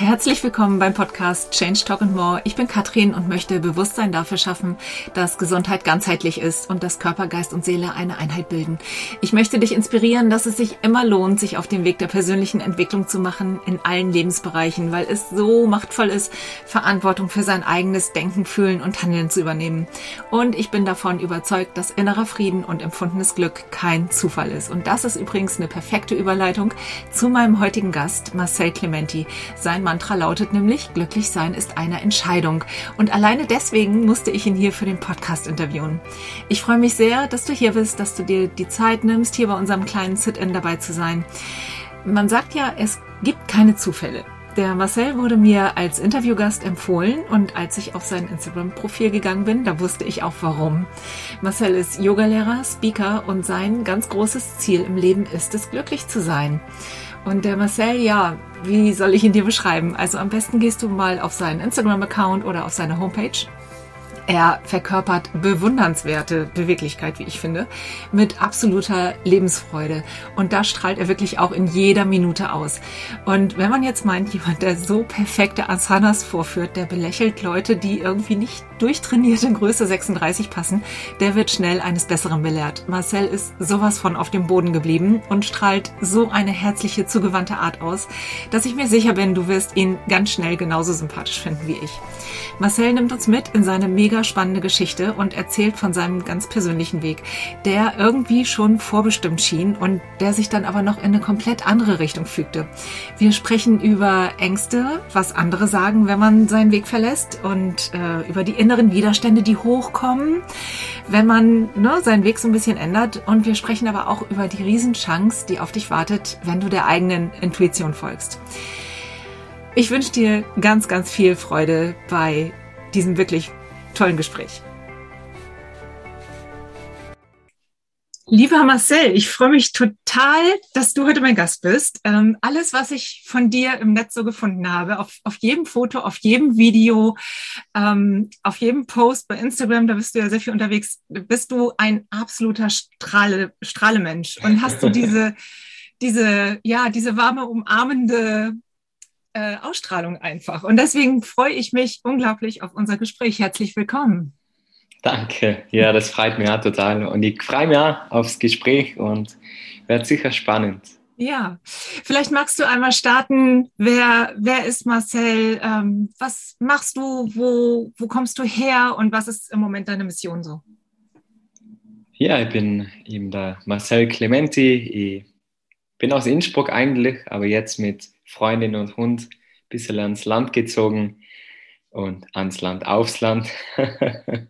Herzlich willkommen beim Podcast Change Talk and More. Ich bin Katrin und möchte Bewusstsein dafür schaffen, dass Gesundheit ganzheitlich ist und dass Körper, Geist und Seele eine Einheit bilden. Ich möchte dich inspirieren, dass es sich immer lohnt, sich auf den Weg der persönlichen Entwicklung zu machen in allen Lebensbereichen, weil es so machtvoll ist, Verantwortung für sein eigenes Denken, Fühlen und Handeln zu übernehmen. Und ich bin davon überzeugt, dass innerer Frieden und empfundenes Glück kein Zufall ist. Und das ist übrigens eine perfekte Überleitung zu meinem heutigen Gast, Marcel Clementi. Sein Mantra lautet nämlich, glücklich sein ist eine Entscheidung. Und alleine deswegen musste ich ihn hier für den Podcast interviewen. Ich freue mich sehr, dass du hier bist, dass du dir die Zeit nimmst, hier bei unserem kleinen Sit-In dabei zu sein. Man sagt ja, es gibt keine Zufälle. Der Marcel wurde mir als Interviewgast empfohlen und als ich auf sein Instagram-Profil gegangen bin, da wusste ich auch warum. Marcel ist Yogalehrer, Speaker und sein ganz großes Ziel im Leben ist es, glücklich zu sein. Und der Marcel, ja, wie soll ich ihn dir beschreiben? Also am besten gehst du mal auf seinen Instagram-Account oder auf seine Homepage er verkörpert bewundernswerte Beweglichkeit, wie ich finde, mit absoluter Lebensfreude. Und da strahlt er wirklich auch in jeder Minute aus. Und wenn man jetzt meint, jemand, der so perfekte Asanas vorführt, der belächelt Leute, die irgendwie nicht durchtrainiert in Größe 36 passen, der wird schnell eines Besseren belehrt. Marcel ist sowas von auf dem Boden geblieben und strahlt so eine herzliche, zugewandte Art aus, dass ich mir sicher bin, du wirst ihn ganz schnell genauso sympathisch finden wie ich. Marcel nimmt uns mit in seine mega spannende Geschichte und erzählt von seinem ganz persönlichen Weg, der irgendwie schon vorbestimmt schien und der sich dann aber noch in eine komplett andere Richtung fügte. Wir sprechen über Ängste, was andere sagen, wenn man seinen Weg verlässt und äh, über die inneren Widerstände, die hochkommen, wenn man ne, seinen Weg so ein bisschen ändert. Und wir sprechen aber auch über die Riesenchance, die auf dich wartet, wenn du der eigenen Intuition folgst. Ich wünsche dir ganz, ganz viel Freude bei diesem wirklich tollen Gespräch. Lieber Marcel, ich freue mich total, dass du heute mein Gast bist. Ähm, alles, was ich von dir im Netz so gefunden habe, auf, auf jedem Foto, auf jedem Video, ähm, auf jedem Post bei Instagram, da bist du ja sehr viel unterwegs, bist du ein absoluter Strahle, Strahlemensch und hast du diese, diese, ja, diese warme, umarmende äh, Ausstrahlung einfach. Und deswegen freue ich mich unglaublich auf unser Gespräch. Herzlich willkommen. Danke. Ja, das freut mich auch total. Und ich freue mich auch aufs Gespräch und wird sicher spannend. Ja, vielleicht magst du einmal starten. Wer, wer ist Marcel? Ähm, was machst du? Wo, wo kommst du her? Und was ist im Moment deine Mission so? Ja, ich bin eben der Marcel Clementi. Ich bin aus Innsbruck eigentlich, aber jetzt mit Freundin und Hund ein bisschen ans Land gezogen und ans Land, aufs Land.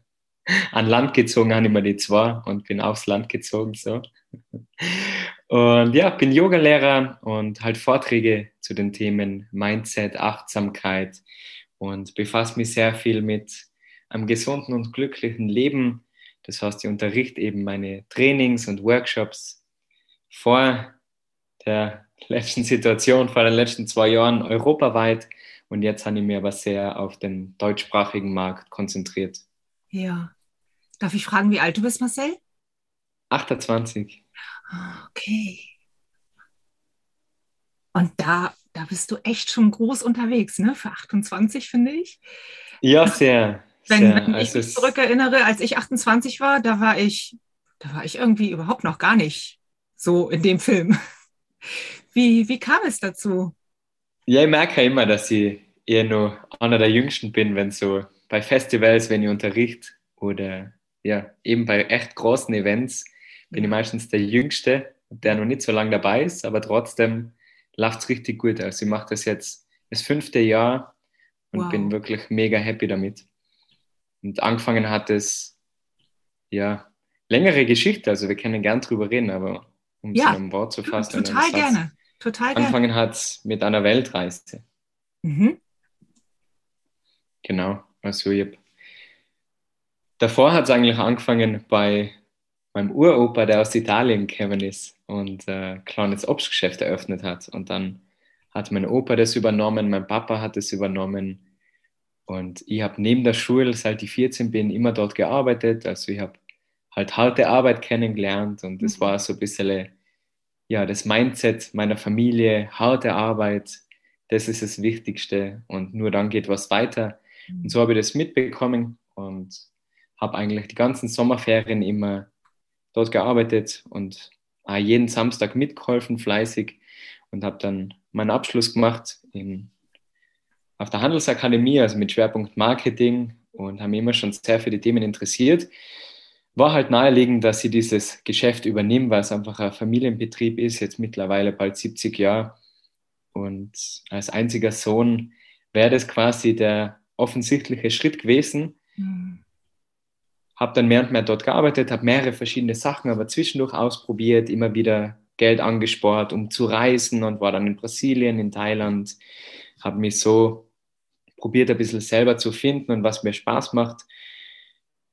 An Land gezogen habe ich mir die zwei und bin aufs Land gezogen. So. Und ja, bin Yogalehrer und halt Vorträge zu den Themen Mindset, Achtsamkeit und befasse mich sehr viel mit einem gesunden und glücklichen Leben. Das heißt, ich unterrichte eben meine Trainings und Workshops vor der letzten Situation, vor den letzten zwei Jahren europaweit. Und jetzt habe ich mich aber sehr auf den deutschsprachigen Markt konzentriert. Ja. Darf ich fragen, wie alt du bist, Marcel? 28. Okay. Und da, da bist du echt schon groß unterwegs, ne? Für 28, finde ich. Ja, sehr. Wenn, sehr. wenn ich also mich zurückerinnere, als ich 28 war, da war ich, da war ich irgendwie überhaupt noch gar nicht so in dem Film. Wie, wie kam es dazu? Ja, ich merke ja immer, dass ich eher nur einer der Jüngsten bin, wenn so bei Festivals, wenn ich unterrichte oder ja, eben bei echt großen Events bin ich meistens der Jüngste, der noch nicht so lange dabei ist, aber trotzdem läuft es richtig gut. Also ich mache das jetzt das fünfte Jahr und wow. bin wirklich mega happy damit. Und angefangen hat es, ja, längere Geschichte, also wir können gern drüber reden, aber um ja, es in einem Wort zu fassen. Total gerne. Total angefangen hat mit einer Weltreise. Mhm. Genau, also ich hab, davor hat es eigentlich angefangen bei meinem Uropa, der aus Italien gekommen ist und äh, ein kleines Obstgeschäft eröffnet hat. Und dann hat mein Opa das übernommen, mein Papa hat es übernommen. Und ich habe neben der Schule, seit ich 14 bin, immer dort gearbeitet. Also ich habe halt harte Arbeit kennengelernt und das mhm. war so ein bisschen ja, das Mindset meiner Familie, harte Arbeit, das ist das Wichtigste und nur dann geht was weiter. Und so habe ich das mitbekommen und habe eigentlich die ganzen Sommerferien immer dort gearbeitet und jeden Samstag mitgeholfen, fleißig und habe dann meinen Abschluss gemacht in, auf der Handelsakademie, also mit Schwerpunkt Marketing und habe mich immer schon sehr für die Themen interessiert. War halt naheliegend, dass ich dieses Geschäft übernehme, weil es einfach ein Familienbetrieb ist, jetzt mittlerweile bald 70 Jahre. Und als einziger Sohn wäre das quasi der offensichtliche Schritt gewesen. Mhm. Habe dann mehr und mehr dort gearbeitet, habe mehrere verschiedene Sachen aber zwischendurch ausprobiert, immer wieder Geld angespart, um zu reisen und war dann in Brasilien, in Thailand, habe mich so probiert, ein bisschen selber zu finden und was mir Spaß macht.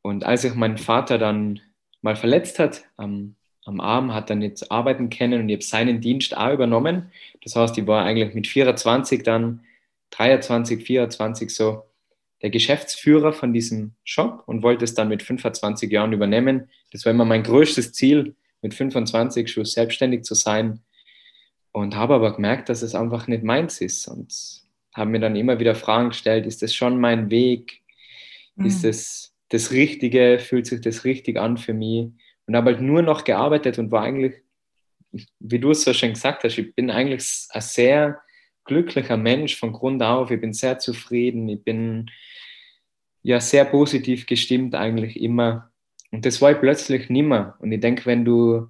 Und als sich mein Vater dann mal verletzt hat am, am Arm, hat er nicht arbeiten können und ich habe seinen Dienst auch übernommen. Das heißt, ich war eigentlich mit 24 dann, 23, 24 so, der Geschäftsführer von diesem Shop und wollte es dann mit 25 Jahren übernehmen. Das war immer mein größtes Ziel, mit 25 schon selbstständig zu sein. Und habe aber gemerkt, dass es einfach nicht meins ist. Und habe mir dann immer wieder Fragen gestellt, ist das schon mein Weg? Mhm. Ist das das Richtige? Fühlt sich das richtig an für mich? Und habe halt nur noch gearbeitet und war eigentlich, wie du es so schön gesagt hast, ich bin eigentlich ein sehr glücklicher Mensch von Grund auf. Ich bin sehr zufrieden. Ich bin ja sehr positiv gestimmt eigentlich immer. Und das war ich plötzlich nimmer. Und ich denke, wenn du,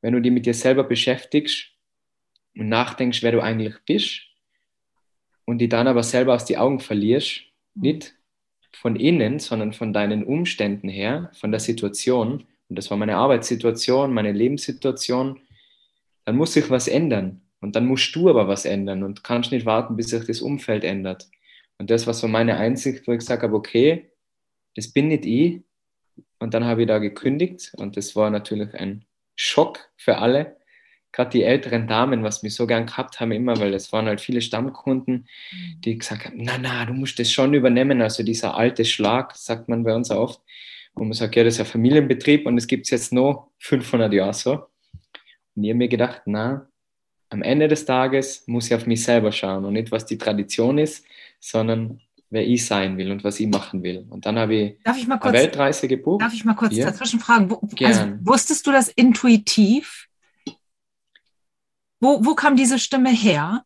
wenn du dich mit dir selber beschäftigst und nachdenkst, wer du eigentlich bist, und die dann aber selber aus die Augen verlierst, mhm. nicht von innen, sondern von deinen Umständen her, von der Situation, und das war meine Arbeitssituation, meine Lebenssituation, dann muss sich was ändern. Und dann musst du aber was ändern und kannst nicht warten, bis sich das Umfeld ändert. Und das war so meine Einsicht, wo ich gesagt habe, okay, das bin nicht ich. Und dann habe ich da gekündigt und das war natürlich ein Schock für alle gerade die älteren Damen, was wir so gern gehabt haben, immer, weil es waren halt viele Stammkunden, mhm. die gesagt haben, na, na, du musst das schon übernehmen. Also dieser alte Schlag, sagt man bei uns oft, wo man sagt, ja, das ist ein Familienbetrieb und es gibt es jetzt noch 500 Jahre so. Und ich habe mir gedacht, na, am Ende des Tages muss ich auf mich selber schauen und nicht, was die Tradition ist, sondern wer ich sein will und was ich machen will. Und dann habe ich, darf ich mal kurz, eine Weltreise gebucht. Darf ich mal kurz ja. dazwischen fragen? Wo, also, wusstest du das intuitiv? Wo, wo kam diese Stimme her?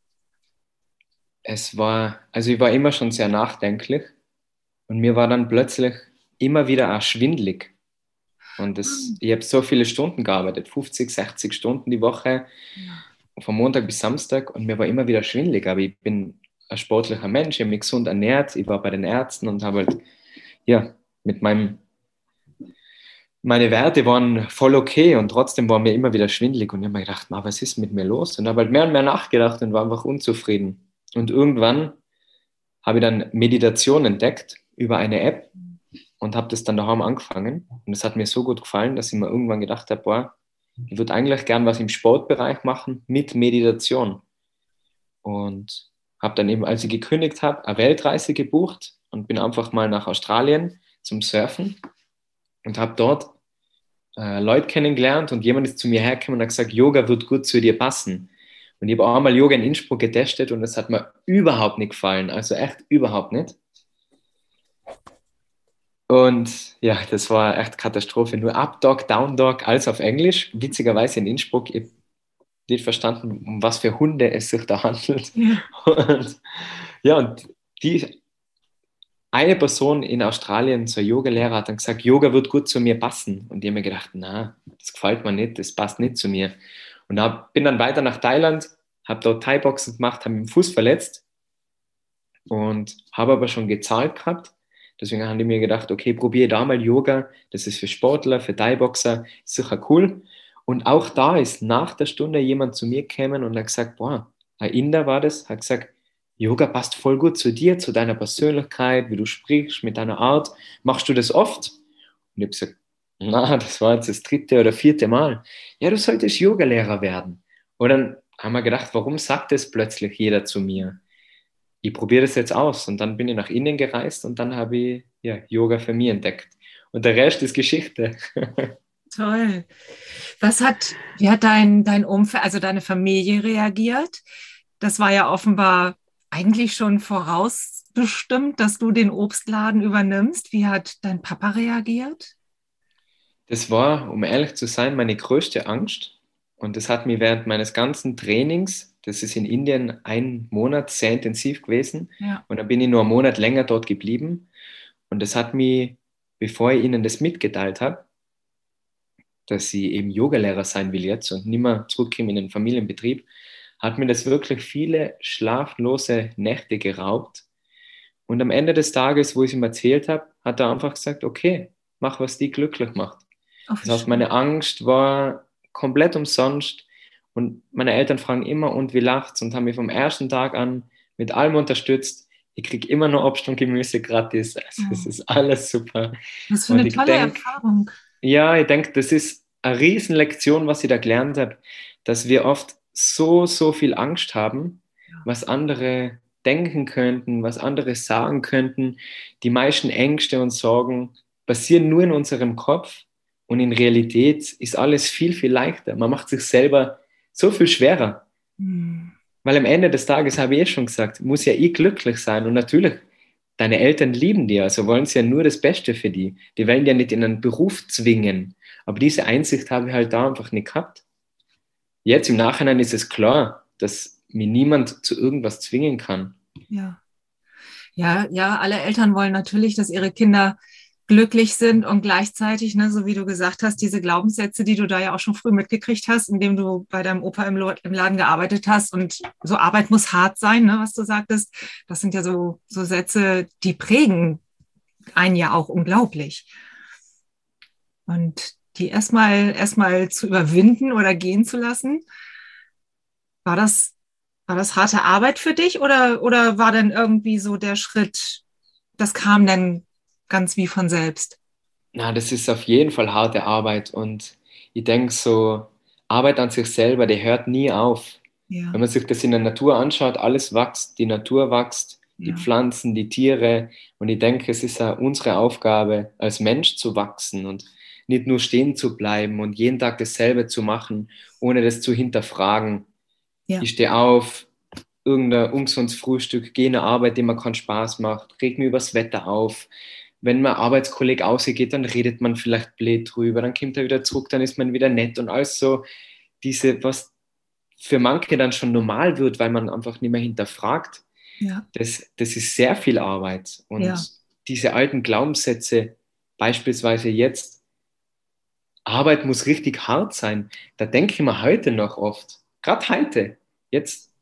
Es war, also ich war immer schon sehr nachdenklich und mir war dann plötzlich immer wieder auch schwindlig. Und das, ah. ich habe so viele Stunden gearbeitet, 50, 60 Stunden die Woche, von Montag bis Samstag und mir war immer wieder schwindlig. Aber ich bin ein sportlicher Mensch, ich habe mich gesund ernährt, ich war bei den Ärzten und habe halt, ja, mit meinem meine Werte waren voll okay und trotzdem war mir immer wieder schwindelig und ich habe mir gedacht, was ist mit mir los? Und habe halt mehr und mehr nachgedacht und war einfach unzufrieden. Und irgendwann habe ich dann Meditation entdeckt über eine App und habe das dann daheim angefangen. Und es hat mir so gut gefallen, dass ich mir irgendwann gedacht habe, boah, ich würde eigentlich gern was im Sportbereich machen mit Meditation. Und habe dann eben, als ich gekündigt habe, eine Weltreise gebucht und bin einfach mal nach Australien zum Surfen und habe dort äh, Leute kennengelernt und jemand ist zu mir hergekommen und hat gesagt, Yoga wird gut zu dir passen. Und ich habe auch mal Yoga in Innsbruck getestet und es hat mir überhaupt nicht gefallen, also echt überhaupt nicht. Und ja, das war echt Katastrophe. Nur Up Dog, Down Dog, alles auf Englisch. Witzigerweise in Innsbruck, ich habe nicht verstanden, um was für Hunde es sich da handelt. Ja. Und, ja, und die eine Person in Australien, so ein Yogalehrer, hat dann gesagt, Yoga wird gut zu mir passen. Und ich habe mir gedacht, na, das gefällt mir nicht, das passt nicht zu mir. Und hab, bin dann weiter nach Thailand, habe dort Thai-Boxen gemacht, habe den Fuß verletzt und habe aber schon gezahlt gehabt. Deswegen habe ich mir gedacht, okay, probiere da mal Yoga. Das ist für Sportler, für Thai-Boxer, sicher cool. Und auch da ist nach der Stunde jemand zu mir gekommen und hat gesagt, boah, ein Inder war das, hat gesagt, Yoga passt voll gut zu dir, zu deiner Persönlichkeit, wie du sprichst, mit deiner Art. Machst du das oft? Und ich habe gesagt, na, das war jetzt das dritte oder vierte Mal. Ja, du solltest Yogalehrer werden. Und dann haben wir gedacht, warum sagt das plötzlich jeder zu mir? Ich probiere das jetzt aus. Und dann bin ich nach innen gereist und dann habe ich ja, Yoga für mich entdeckt. Und der Rest ist Geschichte. Toll. Was hat, wie hat dein, dein Umfeld, also deine Familie reagiert? Das war ja offenbar eigentlich schon vorausbestimmt, dass du den Obstladen übernimmst? Wie hat dein Papa reagiert? Das war, um ehrlich zu sein, meine größte Angst. Und das hat mir während meines ganzen Trainings, das ist in Indien ein Monat sehr intensiv gewesen. Ja. Und dann bin ich nur einen Monat länger dort geblieben. Und das hat mich, bevor ich ihnen das mitgeteilt habe, dass ich eben Yogalehrer sein will jetzt und nicht mehr zurückkomme in den Familienbetrieb, hat mir das wirklich viele schlaflose Nächte geraubt. Und am Ende des Tages, wo ich ihm erzählt habe, hat er einfach gesagt, okay, mach, was dich glücklich macht. Ach, das heißt, meine Angst war komplett umsonst. Und meine Eltern fragen immer, und wie lacht's? Und haben mich vom ersten Tag an mit allem unterstützt. Ich kriege immer nur Obst und Gemüse gratis. Also, es ist alles super. Was für eine tolle denk, Erfahrung. Ja, ich denke, das ist eine Riesenlektion, was ich da gelernt habe, dass wir oft so, so viel Angst haben, was andere denken könnten, was andere sagen könnten. Die meisten Ängste und Sorgen passieren nur in unserem Kopf und in Realität ist alles viel, viel leichter. Man macht sich selber so viel schwerer. Mhm. Weil am Ende des Tages, habe ich eh schon gesagt, muss ja ich glücklich sein. Und natürlich, deine Eltern lieben dir, also wollen sie ja nur das Beste für die. Die wollen ja nicht in einen Beruf zwingen. Aber diese Einsicht habe ich halt da einfach nicht gehabt. Jetzt im Nachhinein ist es klar, dass mir niemand zu irgendwas zwingen kann. Ja. Ja, ja, alle Eltern wollen natürlich, dass ihre Kinder glücklich sind und gleichzeitig, ne, so wie du gesagt hast, diese Glaubenssätze, die du da ja auch schon früh mitgekriegt hast, indem du bei deinem Opa im, im Laden gearbeitet hast und so Arbeit muss hart sein, ne, was du sagtest, das sind ja so, so Sätze, die prägen einen ja auch unglaublich. Und die erstmal erstmal zu überwinden oder gehen zu lassen. War das, war das harte Arbeit für dich oder, oder war denn irgendwie so der Schritt, das kam dann ganz wie von selbst? Na, das ist auf jeden Fall harte Arbeit und ich denke so, Arbeit an sich selber, die hört nie auf. Ja. Wenn man sich das in der Natur anschaut, alles wächst, die Natur wächst, die ja. Pflanzen, die Tiere und ich denke, es ist ja unsere Aufgabe, als Mensch zu wachsen und nicht nur stehen zu bleiben und jeden Tag dasselbe zu machen, ohne das zu hinterfragen. Ja. Ich stehe auf, irgendein ungesundes Frühstück, gehe in eine Arbeit, die mir keinen Spaß macht, reg mir übers Wetter auf. Wenn mein Arbeitskollege ausgeht, dann redet man vielleicht blöd drüber, dann kommt er wieder zurück, dann ist man wieder nett und alles so diese, was für manche dann schon normal wird, weil man einfach nicht mehr hinterfragt. Ja. Das, das ist sehr viel Arbeit. Und ja. diese alten Glaubenssätze, beispielsweise jetzt, Arbeit muss richtig hart sein. Da denke ich mir heute noch oft, gerade heute, jetzt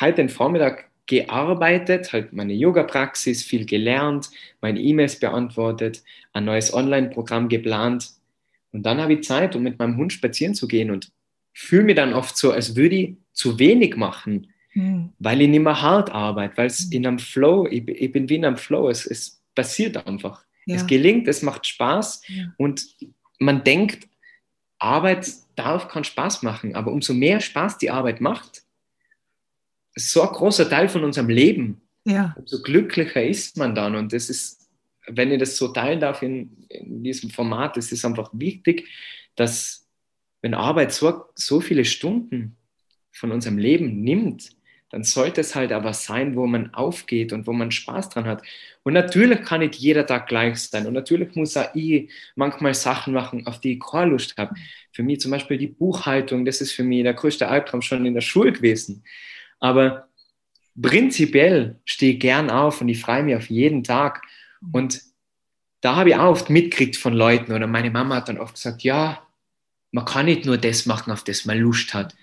heute den Vormittag gearbeitet, halt meine Yoga-Praxis, viel gelernt, meine E-Mails beantwortet, ein neues Online-Programm geplant. Und dann habe ich Zeit, um mit meinem Hund spazieren zu gehen und fühle mich dann oft so, als würde ich zu wenig machen, mhm. weil ich nicht mehr hart arbeite, weil es mhm. in einem Flow, ich, ich, bin wie in einem Flow, es, es passiert einfach. Ja. Es gelingt, es macht Spaß ja. und man denkt, Arbeit darf keinen Spaß machen, aber umso mehr Spaß die Arbeit macht, so ein großer Teil von unserem Leben, ja. umso glücklicher ist man dann. Und das ist, wenn ich das so teilen darf in, in diesem Format, es ist einfach wichtig, dass wenn Arbeit so, so viele Stunden von unserem Leben nimmt, dann sollte es halt aber sein, wo man aufgeht und wo man Spaß dran hat. Und natürlich kann nicht jeder Tag gleich sein. Und natürlich muss auch ich manchmal Sachen machen, auf die ich keine Lust habe. Für mich zum Beispiel die Buchhaltung, das ist für mich der größte Albtraum schon in der Schule gewesen. Aber prinzipiell stehe ich gern auf und ich freue mich auf jeden Tag. Und da habe ich auch oft mitgekriegt von Leuten oder meine Mama hat dann oft gesagt, ja, man kann nicht nur das machen, auf das man Lust hat.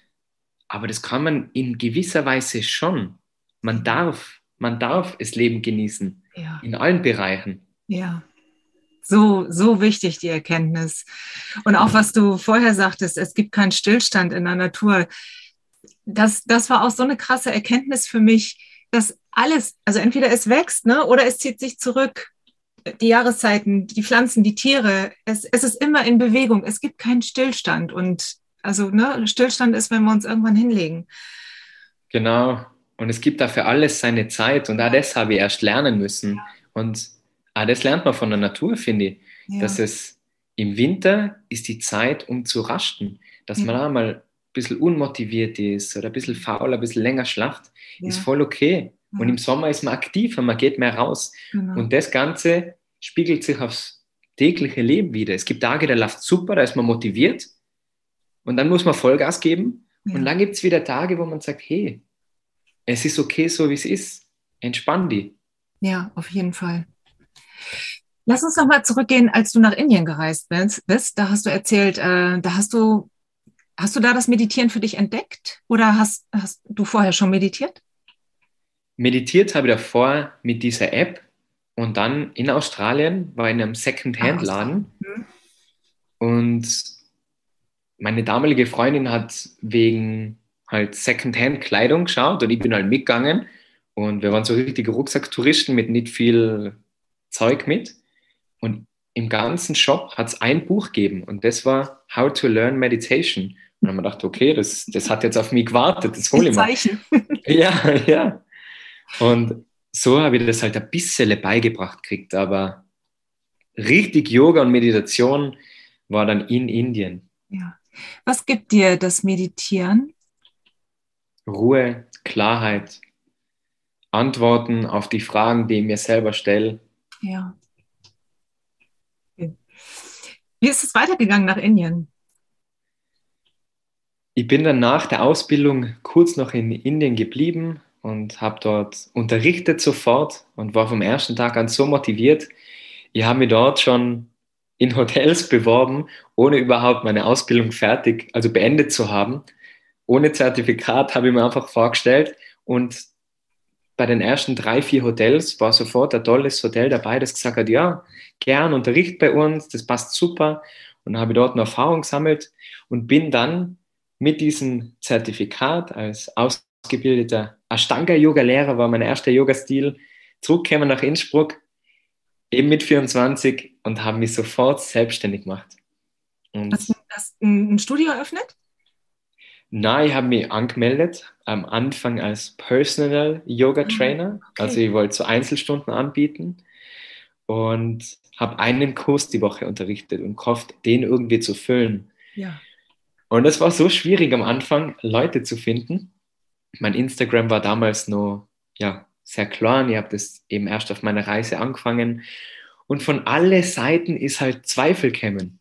Aber das kann man in gewisser Weise schon. Man darf, man darf das Leben genießen. Ja. In allen Bereichen. Ja. So, so wichtig, die Erkenntnis. Und auch was du vorher sagtest, es gibt keinen Stillstand in der Natur. Das, das war auch so eine krasse Erkenntnis für mich, dass alles, also entweder es wächst, ne, oder es zieht sich zurück. Die Jahreszeiten, die Pflanzen, die Tiere, es, es ist immer in Bewegung. Es gibt keinen Stillstand. Und also ne, Stillstand ist, wenn wir uns irgendwann hinlegen. Genau. Und es gibt dafür alles seine Zeit. Und auch das habe ich erst lernen müssen. Ja. Und auch das lernt man von der Natur, finde ich. Ja. Dass es im Winter ist die Zeit, um zu rasten. Dass ja. man auch mal ein bisschen unmotiviert ist oder ein bisschen faul, ein bisschen länger schlaft, ist voll okay. Ja. Und im Sommer ist man aktiver, man geht mehr raus. Genau. Und das Ganze spiegelt sich aufs tägliche Leben wieder. Es gibt Tage, da läuft super, da ist man motiviert. Und dann muss man Vollgas geben. Ja. Und dann gibt es wieder Tage, wo man sagt, hey, es ist okay, so wie es ist. Entspann die. Ja, auf jeden Fall. Lass uns noch mal zurückgehen, als du nach Indien gereist bist. Da hast du erzählt, äh, da hast du, hast du da das Meditieren für dich entdeckt oder hast, hast du vorher schon meditiert? Meditiert habe ich davor mit dieser App und dann in Australien war ich in einem Second-Hand-Laden ah, und meine damalige Freundin hat wegen halt Second-Hand-Kleidung geschaut und ich bin halt mitgegangen und wir waren so richtige Rucksacktouristen mit nicht viel Zeug mit. Und im ganzen Shop hat es ein Buch gegeben und das war How to Learn Meditation. Und dann haben wir gedacht, okay, das, das hat jetzt auf mich gewartet, das hole ich mal. Zeichen. Ja, ja. Und so habe ich das halt ein bisschen beigebracht gekriegt, aber richtig Yoga und Meditation war dann in Indien. Ja. Was gibt dir das Meditieren? Ruhe, Klarheit, Antworten auf die Fragen, die ich mir selber stelle. Ja. Wie ist es weitergegangen nach Indien? Ich bin dann nach der Ausbildung kurz noch in Indien geblieben und habe dort unterrichtet sofort und war vom ersten Tag an so motiviert. Ich habe mich dort schon in Hotels beworben, ohne überhaupt meine Ausbildung fertig, also beendet zu haben. Ohne Zertifikat habe ich mir einfach vorgestellt und bei den ersten drei, vier Hotels war sofort ein tolles Hotel dabei, das gesagt hat, ja, gern, unterricht bei uns, das passt super. Und habe dort eine Erfahrung gesammelt und bin dann mit diesem Zertifikat als ausgebildeter Ashtanga-Yoga-Lehrer, war mein erster Yoga-Stil, zurückgekommen nach Innsbruck, eben mit 24 und habe mich sofort selbstständig gemacht. Und hast du ein Studio eröffnet? Nein, ich habe mich angemeldet am Anfang als Personal Yoga ah, Trainer. Okay. Also ich wollte so Einzelstunden anbieten und habe einen Kurs die Woche unterrichtet und gehofft, den irgendwie zu füllen. Ja. Und es war so schwierig am Anfang, Leute zu finden. Mein Instagram war damals noch ja, sehr klein. Ich habe das eben erst auf meiner Reise angefangen. Und von alle Seiten ist halt Zweifel gekommen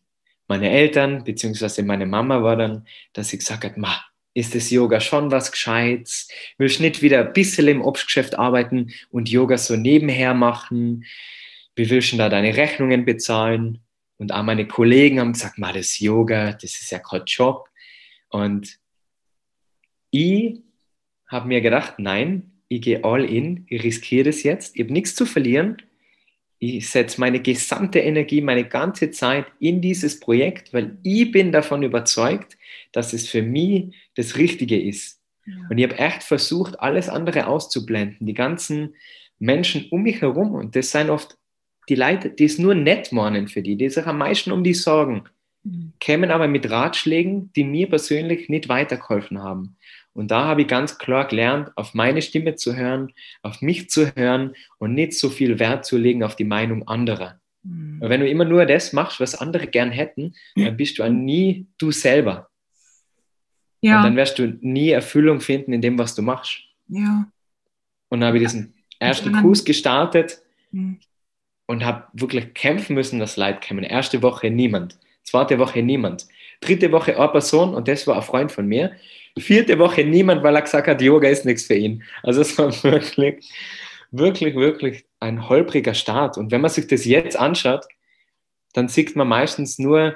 meine Eltern, beziehungsweise meine Mama war dann, dass sie gesagt hat, ma, ist das Yoga schon was Gescheites? Willst nicht wieder ein bisschen im Obstgeschäft arbeiten und Yoga so nebenher machen? Wie willst du da deine Rechnungen bezahlen? Und auch meine Kollegen haben gesagt, ma, das Yoga, das ist ja kein Job. Und ich habe mir gedacht, nein, ich gehe all in, ich riskiere das jetzt, ich habe nichts zu verlieren ich setze meine gesamte Energie, meine ganze Zeit in dieses Projekt, weil ich bin davon überzeugt, dass es für mich das Richtige ist. Ja. Und ich habe echt versucht, alles andere auszublenden, die ganzen Menschen um mich herum. Und das sind oft die Leute, die es nur nett meinen für die, die sich am meisten um die sorgen, mhm. kämen aber mit Ratschlägen, die mir persönlich nicht weitergeholfen haben. Und da habe ich ganz klar gelernt, auf meine Stimme zu hören, auf mich zu hören und nicht so viel Wert zu legen auf die Meinung anderer. Mhm. Weil wenn du immer nur das machst, was andere gern hätten, dann bist du nie du selber. Ja. Und dann wirst du nie Erfüllung finden in dem, was du machst. Ja. Und dann habe ich diesen ersten Kurs gestartet mhm. und habe wirklich kämpfen müssen, dass Leid kämen. Erste Woche niemand, zweite Woche niemand, dritte Woche eine Person und das war ein Freund von mir vierte Woche niemand, weil er gesagt hat, Yoga ist nichts für ihn. Also es war wirklich, wirklich, wirklich ein holpriger Start. Und wenn man sich das jetzt anschaut, dann sieht man meistens nur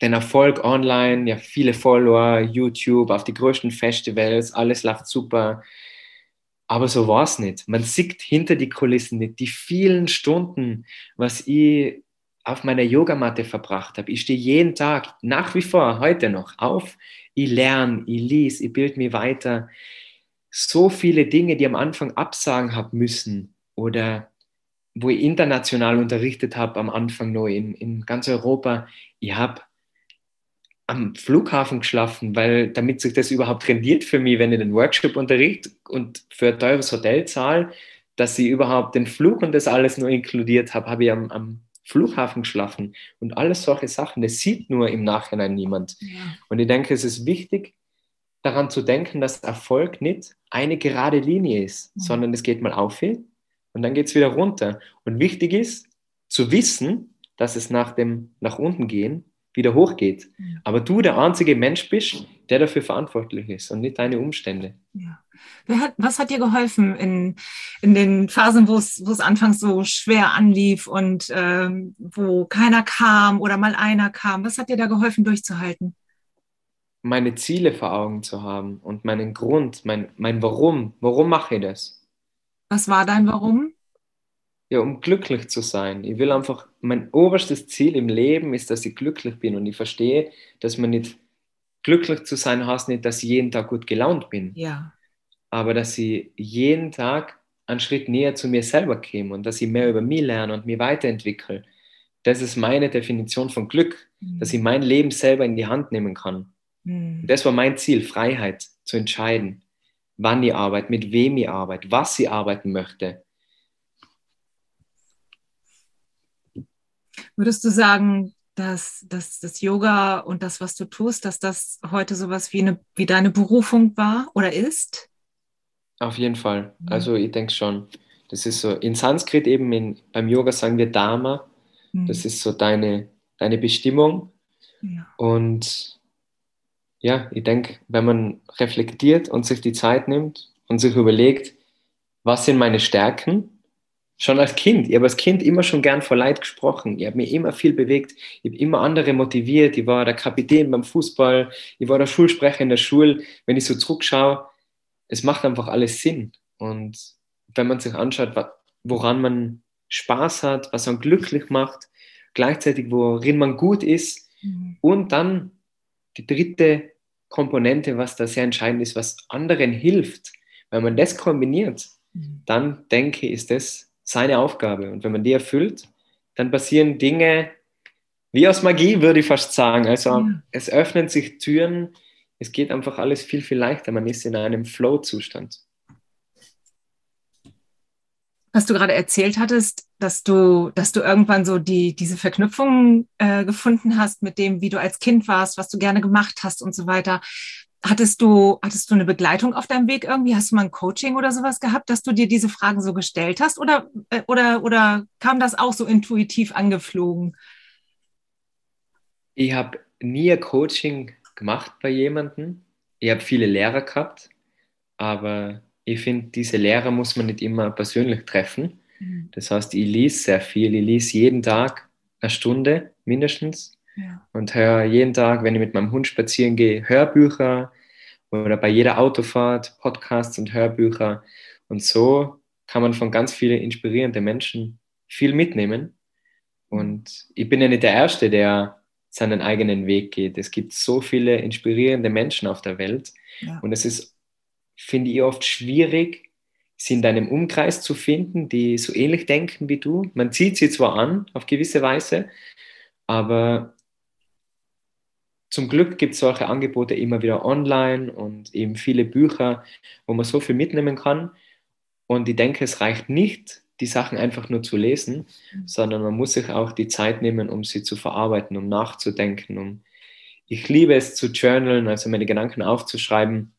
den Erfolg online, ja, viele Follower, YouTube, auf die größten Festivals, alles läuft super. Aber so war es nicht. Man sieht hinter die Kulissen nicht die vielen Stunden, was ich auf meiner Yogamatte verbracht habe. Ich stehe jeden Tag, nach wie vor, heute noch, auf ich lerne, ich lese, ich bilde mich weiter. So viele Dinge, die am Anfang absagen habe müssen oder wo ich international unterrichtet habe am Anfang noch in, in ganz Europa. Ich habe am Flughafen geschlafen, weil damit sich das überhaupt rendiert für mich, wenn ich den Workshop unterrichte und für ein teures Hotel zahle, dass ich überhaupt den Flug und das alles nur inkludiert habe, habe ich am, am Flughafen geschlafen und alles solche Sachen. Das sieht nur im Nachhinein niemand. Ja. Und ich denke, es ist wichtig, daran zu denken, dass Erfolg nicht eine gerade Linie ist, mhm. sondern es geht mal auf und dann geht es wieder runter. Und wichtig ist zu wissen, dass es nach dem nach unten gehen wieder hochgeht. Aber du der einzige Mensch bist, der dafür verantwortlich ist und nicht deine Umstände. Ja. Hat, was hat dir geholfen in, in den Phasen, wo es, wo es anfangs so schwer anlief und ähm, wo keiner kam oder mal einer kam? Was hat dir da geholfen, durchzuhalten? Meine Ziele vor Augen zu haben und meinen Grund, mein, mein Warum. Warum mache ich das? Was war dein Warum? Ja, um glücklich zu sein. Ich will einfach, mein oberstes Ziel im Leben ist, dass ich glücklich bin und ich verstehe, dass man nicht glücklich zu sein heißt nicht, dass ich jeden Tag gut gelaunt bin. Ja aber dass ich jeden Tag einen Schritt näher zu mir selber käme und dass ich mehr über mich lerne und mich weiterentwickle. Das ist meine Definition von Glück, mhm. dass ich mein Leben selber in die Hand nehmen kann. Mhm. Das war mein Ziel, Freiheit zu entscheiden, wann ich arbeite, mit wem ich arbeite, was ich arbeiten möchte. Würdest du sagen, dass, dass das Yoga und das, was du tust, dass das heute sowas wie, eine, wie deine Berufung war oder ist? Auf jeden Fall. Mhm. Also ich denke schon. Das ist so, in Sanskrit eben, in, beim Yoga sagen wir Dharma. Mhm. Das ist so deine, deine Bestimmung. Ja. Und ja, ich denke, wenn man reflektiert und sich die Zeit nimmt und sich überlegt, was sind meine Stärken, schon als Kind, ich habe als Kind immer schon gern vor Leid gesprochen, ich habe mich immer viel bewegt, ich habe immer andere motiviert, ich war der Kapitän beim Fußball, ich war der Schulsprecher in der Schule, wenn ich so zurückschaue, es macht einfach alles Sinn. Und wenn man sich anschaut, woran man Spaß hat, was man glücklich macht, gleichzeitig worin man gut ist mhm. und dann die dritte Komponente, was da sehr entscheidend ist, was anderen hilft, wenn man das kombiniert, mhm. dann denke ich, ist das seine Aufgabe. Und wenn man die erfüllt, dann passieren Dinge wie aus Magie, würde ich fast sagen. Also ja. es öffnen sich Türen, es geht einfach alles viel, viel leichter. Man ist in einem Flow-Zustand. Was du gerade erzählt hattest, dass du, dass du irgendwann so die, diese Verknüpfung äh, gefunden hast mit dem, wie du als Kind warst, was du gerne gemacht hast und so weiter. Hattest du, hattest du eine Begleitung auf deinem Weg irgendwie? Hast du mal ein Coaching oder sowas gehabt, dass du dir diese Fragen so gestellt hast? Oder, äh, oder, oder kam das auch so intuitiv angeflogen? Ich habe nie ein Coaching gemacht bei jemandem. Ich habe viele Lehrer gehabt, aber ich finde, diese Lehrer muss man nicht immer persönlich treffen. Mhm. Das heißt, ich lese sehr viel. Ich lese jeden Tag eine Stunde mindestens ja. und höre jeden Tag, wenn ich mit meinem Hund spazieren gehe, Hörbücher oder bei jeder Autofahrt Podcasts und Hörbücher. Und so kann man von ganz vielen inspirierenden Menschen viel mitnehmen. Und ich bin ja nicht der Erste, der seinen eigenen Weg geht. Es gibt so viele inspirierende Menschen auf der Welt ja. und es ist, finde ich, oft schwierig, sie in deinem Umkreis zu finden, die so ähnlich denken wie du. Man zieht sie zwar an auf gewisse Weise, aber zum Glück gibt es solche Angebote immer wieder online und eben viele Bücher, wo man so viel mitnehmen kann. Und ich denke, es reicht nicht, die Sachen einfach nur zu lesen, mhm. sondern man muss sich auch die Zeit nehmen, um sie zu verarbeiten, um nachzudenken. Um ich liebe es zu journalen, also meine Gedanken aufzuschreiben.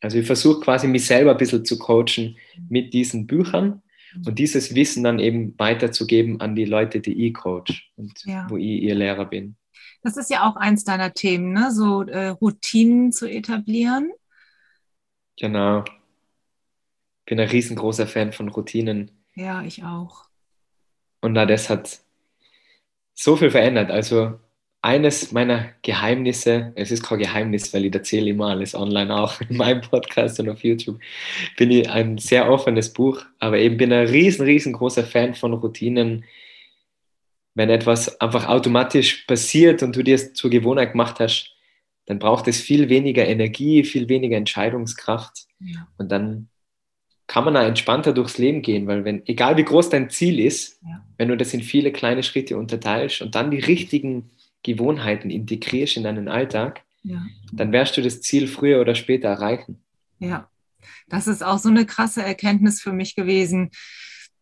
Also ich versuche quasi mich selber ein bisschen zu coachen mit diesen Büchern mhm. und dieses Wissen dann eben weiterzugeben an die Leute, die ich coach und ja. wo ich ihr Lehrer bin. Das ist ja auch eins deiner Themen, ne? so äh, Routinen zu etablieren. Genau. Ich bin ein riesengroßer Fan von Routinen. Ja, ich auch. Und na, das hat so viel verändert. Also eines meiner Geheimnisse, es ist kein Geheimnis, weil ich erzähle immer alles online auch in meinem Podcast und auf YouTube, bin ich ein sehr offenes Buch, aber eben bin ein riesen, riesengroßer Fan von Routinen. Wenn etwas einfach automatisch passiert und du dir es zur Gewohnheit gemacht hast, dann braucht es viel weniger Energie, viel weniger Entscheidungskraft. Ja. Und dann kann man auch entspannter durchs Leben gehen, weil wenn, egal wie groß dein Ziel ist, ja. wenn du das in viele kleine Schritte unterteilst und dann die richtigen Gewohnheiten integrierst in deinen Alltag, ja. dann wirst du das Ziel früher oder später erreichen. Ja, das ist auch so eine krasse Erkenntnis für mich gewesen.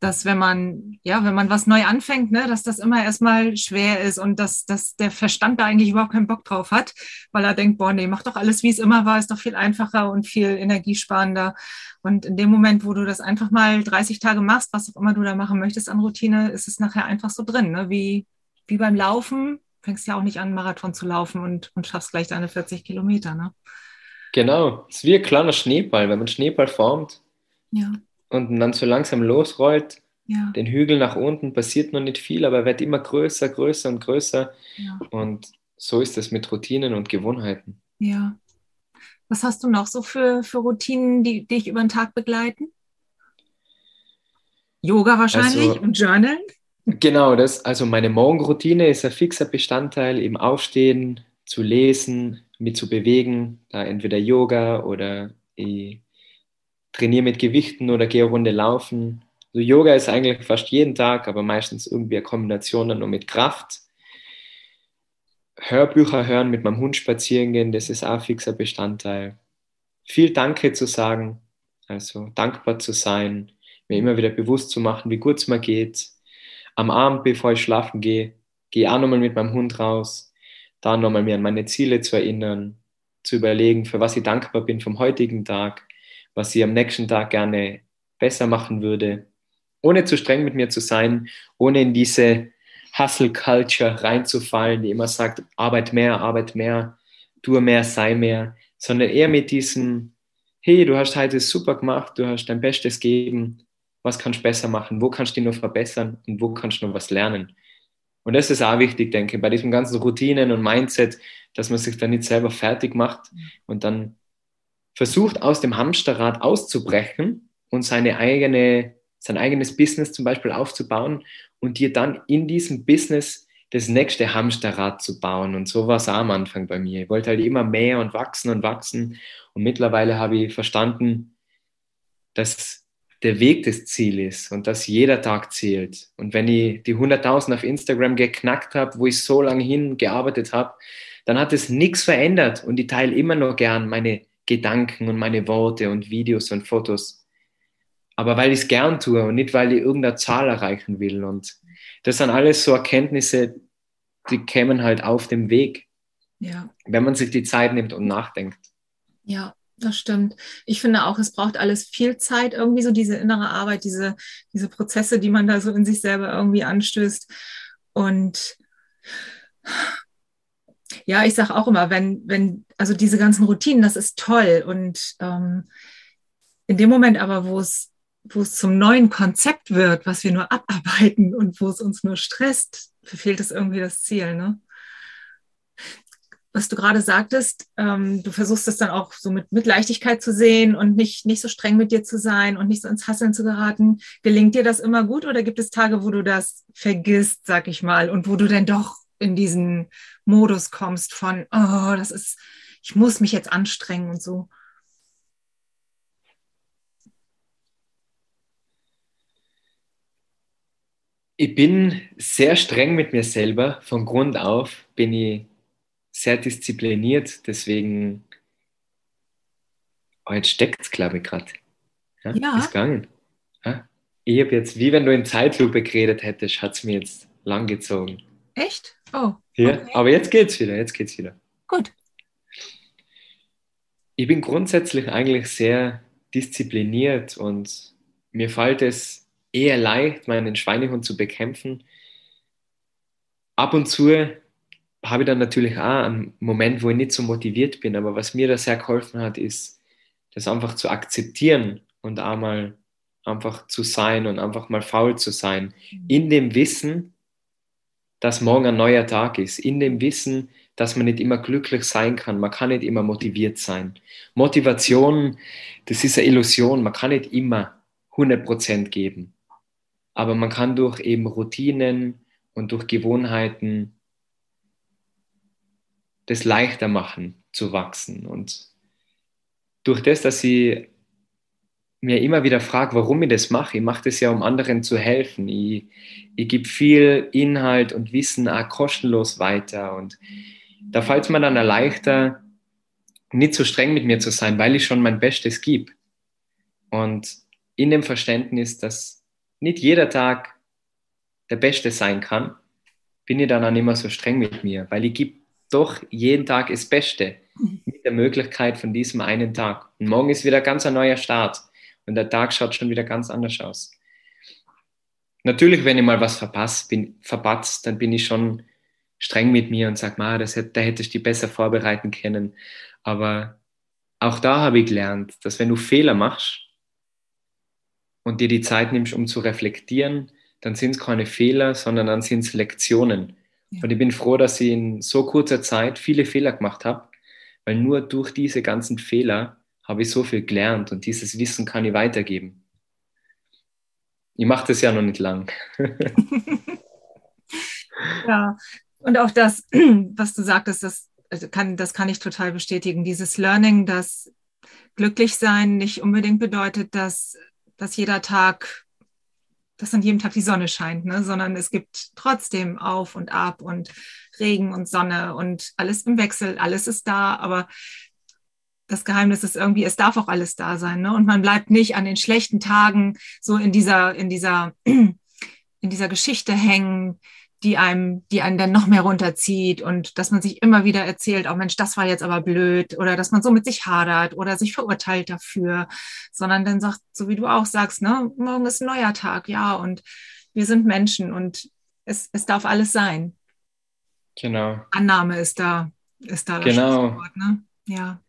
Dass wenn man, ja, wenn man was neu anfängt, ne, dass das immer erstmal schwer ist und dass, dass der Verstand da eigentlich überhaupt keinen Bock drauf hat, weil er denkt, boah, nee, mach doch alles, wie es immer war, ist doch viel einfacher und viel energiesparender. Und in dem Moment, wo du das einfach mal 30 Tage machst, was auch immer du da machen möchtest an Routine, ist es nachher einfach so drin, ne? wie, wie beim Laufen. Fängst ja auch nicht an, Marathon zu laufen und, und schaffst gleich deine 40 Kilometer, ne? Genau, es ist wie ein kleiner Schneeball, wenn man Schneeball formt. Ja und dann so langsam losrollt, ja. den Hügel nach unten, passiert noch nicht viel, aber er wird immer größer, größer und größer. Ja. Und so ist es mit Routinen und Gewohnheiten. Ja. Was hast du noch so für, für Routinen, die, die dich über den Tag begleiten? Yoga wahrscheinlich also, und Journal? Genau, das, also meine Morgenroutine ist ein fixer Bestandteil im Aufstehen, zu lesen, mich zu bewegen, da entweder Yoga oder ich trainiere mit Gewichten oder gehe Runde laufen. Also Yoga ist eigentlich fast jeden Tag, aber meistens irgendwie eine Kombination dann nur mit Kraft. Hörbücher hören, mit meinem Hund spazieren gehen, das ist auch fixer Bestandteil. Viel Danke zu sagen, also dankbar zu sein, mir immer wieder bewusst zu machen, wie gut es mir geht. Am Abend, bevor ich schlafen gehe, gehe auch nochmal mit meinem Hund raus, da nochmal mir an meine Ziele zu erinnern, zu überlegen, für was ich dankbar bin vom heutigen Tag was ich am nächsten Tag gerne besser machen würde, ohne zu streng mit mir zu sein, ohne in diese Hustle Culture reinzufallen, die immer sagt, arbeit mehr, arbeit mehr, tu mehr, sei mehr, sondern eher mit diesem, hey, du hast heute super gemacht, du hast dein Bestes gegeben, was kannst du besser machen, wo kannst du dich noch verbessern und wo kannst du noch was lernen. Und das ist auch wichtig, denke ich, bei diesen ganzen Routinen und Mindset, dass man sich da nicht selber fertig macht und dann versucht, aus dem Hamsterrad auszubrechen und seine eigene, sein eigenes Business zum Beispiel aufzubauen und dir dann in diesem Business das nächste Hamsterrad zu bauen. Und so war es am Anfang bei mir. Ich wollte halt immer mehr und wachsen und wachsen. Und mittlerweile habe ich verstanden, dass der Weg das Ziel ist und dass jeder Tag zählt. Und wenn ich die 100.000 auf Instagram geknackt habe, wo ich so lange hingearbeitet habe, dann hat es nichts verändert und ich teile immer noch gern meine Gedanken und meine Worte und Videos und Fotos. Aber weil ich es gern tue und nicht, weil ich irgendeine Zahl erreichen will. Und das sind alles so Erkenntnisse, die kämen halt auf dem Weg. Ja. Wenn man sich die Zeit nimmt und nachdenkt. Ja, das stimmt. Ich finde auch, es braucht alles viel Zeit, irgendwie so diese innere Arbeit, diese, diese Prozesse, die man da so in sich selber irgendwie anstößt. Und ja, ich sage auch immer, wenn, wenn, also diese ganzen Routinen, das ist toll. Und ähm, in dem Moment aber, wo es, wo es zum neuen Konzept wird, was wir nur abarbeiten und wo es uns nur stresst, verfehlt es irgendwie das Ziel. Ne? Was du gerade sagtest, ähm, du versuchst es dann auch so mit, mit Leichtigkeit zu sehen und nicht, nicht so streng mit dir zu sein und nicht so ins Hasseln zu geraten. Gelingt dir das immer gut oder gibt es Tage, wo du das vergisst, sag ich mal, und wo du dann doch in diesen Modus kommst von, oh, das ist, ich muss mich jetzt anstrengen und so. Ich bin sehr streng mit mir selber. Von Grund auf bin ich sehr diszipliniert. Deswegen, oh, jetzt steckt es, glaube ich, gerade. Ja, ja. Ist gegangen. Ja? Ich habe jetzt, wie wenn du in Zeitlupe geredet hättest, hat es mir jetzt lang gezogen. Echt? Oh. Ja, okay. aber jetzt geht's wieder, jetzt geht's wieder. Gut. Ich bin grundsätzlich eigentlich sehr diszipliniert und mir fällt es eher leicht, meinen Schweinehund zu bekämpfen. Ab und zu habe ich dann natürlich auch einen Moment, wo ich nicht so motiviert bin, aber was mir da sehr geholfen hat, ist, das einfach zu akzeptieren und einmal einfach zu sein und einfach mal faul zu sein. Mhm. In dem Wissen, dass morgen ein neuer Tag ist, in dem Wissen, dass man nicht immer glücklich sein kann, man kann nicht immer motiviert sein. Motivation, das ist eine Illusion, man kann nicht immer 100% geben, aber man kann durch eben Routinen und durch Gewohnheiten das leichter machen zu wachsen. Und durch das, dass sie mir immer wieder frage, warum ich das mache. Ich mache das ja, um anderen zu helfen. Ich, ich gebe viel Inhalt und Wissen auch kostenlos weiter. Und da fällt es mir dann leichter, nicht so streng mit mir zu sein, weil ich schon mein Bestes gebe. Und in dem Verständnis, dass nicht jeder Tag der Beste sein kann, bin ich dann auch nicht mehr so streng mit mir, weil ich gebe doch jeden Tag das Beste mit der Möglichkeit von diesem einen Tag. Und morgen ist wieder ganz ein neuer Start und der Tag schaut schon wieder ganz anders aus. Natürlich, wenn ich mal was verpasse, bin, verpatzt, dann bin ich schon streng mit mir und sage, das hätte, da hättest du dich besser vorbereiten können. Aber auch da habe ich gelernt, dass wenn du Fehler machst und dir die Zeit nimmst, um zu reflektieren, dann sind es keine Fehler, sondern dann sind es Lektionen. Ja. Und ich bin froh, dass ich in so kurzer Zeit viele Fehler gemacht habe, weil nur durch diese ganzen Fehler habe ich so viel gelernt und dieses Wissen kann ich weitergeben. Ich mache das ja noch nicht lang. ja, und auch das, was du sagtest, das also kann, das kann ich total bestätigen. Dieses Learning, dass glücklich sein nicht unbedingt bedeutet, dass, dass jeder Tag, dass an jedem Tag die Sonne scheint, ne? sondern es gibt trotzdem Auf und Ab und Regen und Sonne und alles im Wechsel, alles ist da, aber das Geheimnis ist irgendwie, es darf auch alles da sein. Ne? Und man bleibt nicht an den schlechten Tagen so in dieser, in dieser, in dieser Geschichte hängen, die einem, die einen dann noch mehr runterzieht und dass man sich immer wieder erzählt, oh Mensch, das war jetzt aber blöd oder dass man so mit sich hadert oder sich verurteilt dafür, sondern dann sagt, so wie du auch sagst, ne, morgen ist ein neuer Tag, ja, und wir sind Menschen und es, es darf alles sein. Genau. Annahme ist da, ist da das genau. Wort, ne? Ja.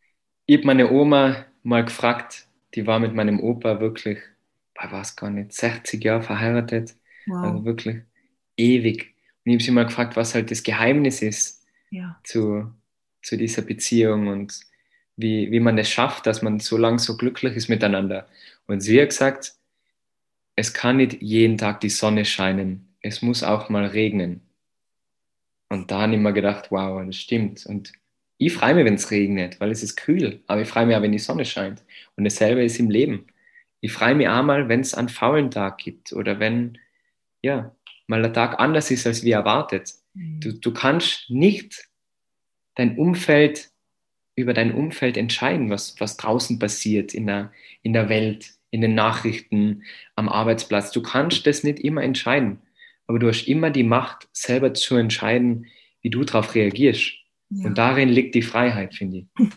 Ich habe meine Oma mal gefragt, die war mit meinem Opa wirklich, war es gar nicht, 60 Jahre verheiratet, wow. also wirklich ewig. Und ich habe sie mal gefragt, was halt das Geheimnis ist ja. zu, zu dieser Beziehung und wie, wie man es schafft, dass man so lange so glücklich ist miteinander. Und sie hat gesagt, es kann nicht jeden Tag die Sonne scheinen, es muss auch mal regnen. Und da habe ich mir gedacht, wow, das stimmt. Und ich freue mich, wenn es regnet, weil es ist kühl, aber ich freue mich auch, wenn die Sonne scheint. Und dasselbe ist im Leben. Ich freue mich auch mal, wenn es einen faulen Tag gibt oder wenn, ja, mal der Tag anders ist, als wir erwartet. Du, mhm. du kannst nicht dein Umfeld über dein Umfeld entscheiden, was, was draußen passiert in der, in der Welt, in den Nachrichten, am Arbeitsplatz. Du kannst das nicht immer entscheiden, aber du hast immer die Macht, selber zu entscheiden, wie du darauf reagierst. Ja. Und darin liegt die Freiheit, finde ich.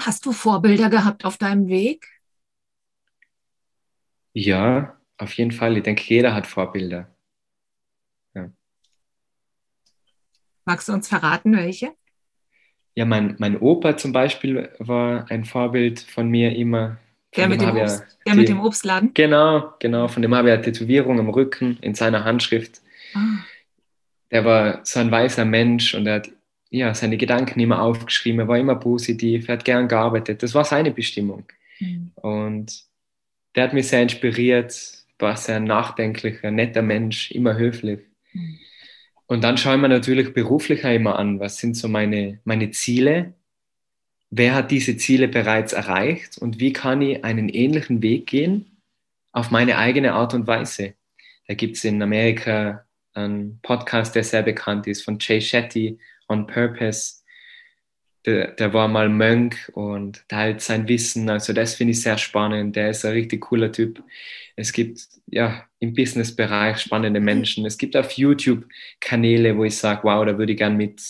Hast du Vorbilder gehabt auf deinem Weg? Ja, auf jeden Fall. Ich denke, jeder hat Vorbilder. Magst du uns verraten, welche? Ja, mein, mein Opa zum Beispiel war ein Vorbild von mir immer. Der, mit dem, Obst, der die, mit dem Obstladen? Genau, genau. Von dem habe ich eine Tätowierung am Rücken in seiner Handschrift. Ah. Der war so ein weißer Mensch und er hat ja, seine Gedanken immer aufgeschrieben. Er war immer positiv, er hat gern gearbeitet. Das war seine Bestimmung. Mhm. Und der hat mich sehr inspiriert, war sehr nachdenklicher, netter Mensch, immer höflich. Mhm. Und dann schaue ich mir natürlich beruflich immer an, was sind so meine, meine Ziele, wer hat diese Ziele bereits erreicht und wie kann ich einen ähnlichen Weg gehen auf meine eigene Art und Weise. Da gibt es in Amerika einen Podcast, der sehr bekannt ist, von Jay Shetty, On Purpose. Der, der war mal Mönch und teilt sein Wissen. Also das finde ich sehr spannend. Der ist ein richtig cooler Typ. Es gibt ja im Businessbereich spannende Menschen. Es gibt auf YouTube Kanäle, wo ich sage, wow, da würde ich gern mit,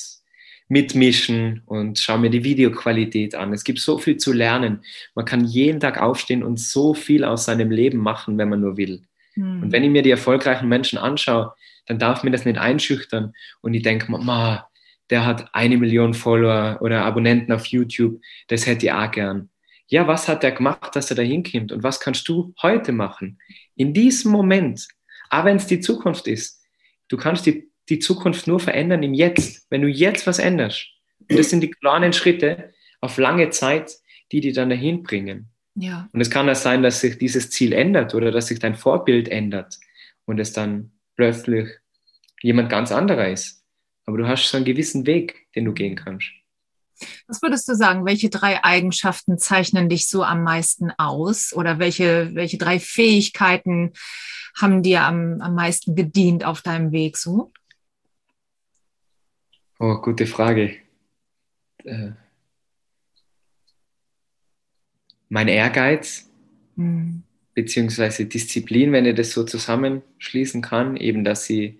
mitmischen und schaue mir die Videoqualität an. Es gibt so viel zu lernen. Man kann jeden Tag aufstehen und so viel aus seinem Leben machen, wenn man nur will. Mhm. Und wenn ich mir die erfolgreichen Menschen anschaue, dann darf mir das nicht einschüchtern und ich denke, Mama, der hat eine Million Follower oder Abonnenten auf YouTube, das hätte ich auch gern ja, was hat er gemacht, dass er da hinkommt und was kannst du heute machen? In diesem Moment, auch wenn es die Zukunft ist, du kannst die, die Zukunft nur verändern im Jetzt, wenn du jetzt was änderst. Und das sind die kleinen Schritte auf lange Zeit, die die dann dahin bringen. Ja. Und es kann auch sein, dass sich dieses Ziel ändert oder dass sich dein Vorbild ändert und es dann plötzlich jemand ganz anderer ist. Aber du hast so einen gewissen Weg, den du gehen kannst. Was würdest du sagen, welche drei Eigenschaften zeichnen dich so am meisten aus? Oder welche, welche drei Fähigkeiten haben dir am, am meisten gedient auf deinem Weg so? Oh, gute Frage. Äh, mein Ehrgeiz. Hm. beziehungsweise Disziplin, wenn ich das so zusammenschließen kann, eben, dass sie,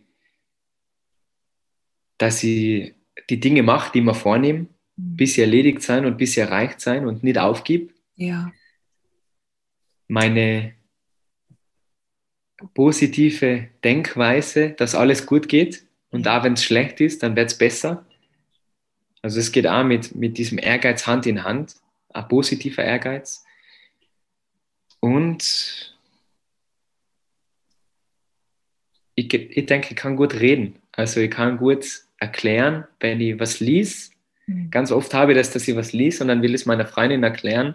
dass sie die Dinge macht, die man vornimmt, mhm. bis sie erledigt sein und bis sie erreicht sein und nicht aufgibt. Ja. Meine positive Denkweise, dass alles gut geht und auch wenn es schlecht ist, dann wird es besser. Also es geht auch mit, mit diesem Ehrgeiz Hand in Hand, ein positiver Ehrgeiz. Und ich, ich denke, ich kann gut reden. Also ich kann gut erklären, wenn ich was lies. Mhm. Ganz oft habe ich das, dass ich was lies und dann will ich es meiner Freundin erklären.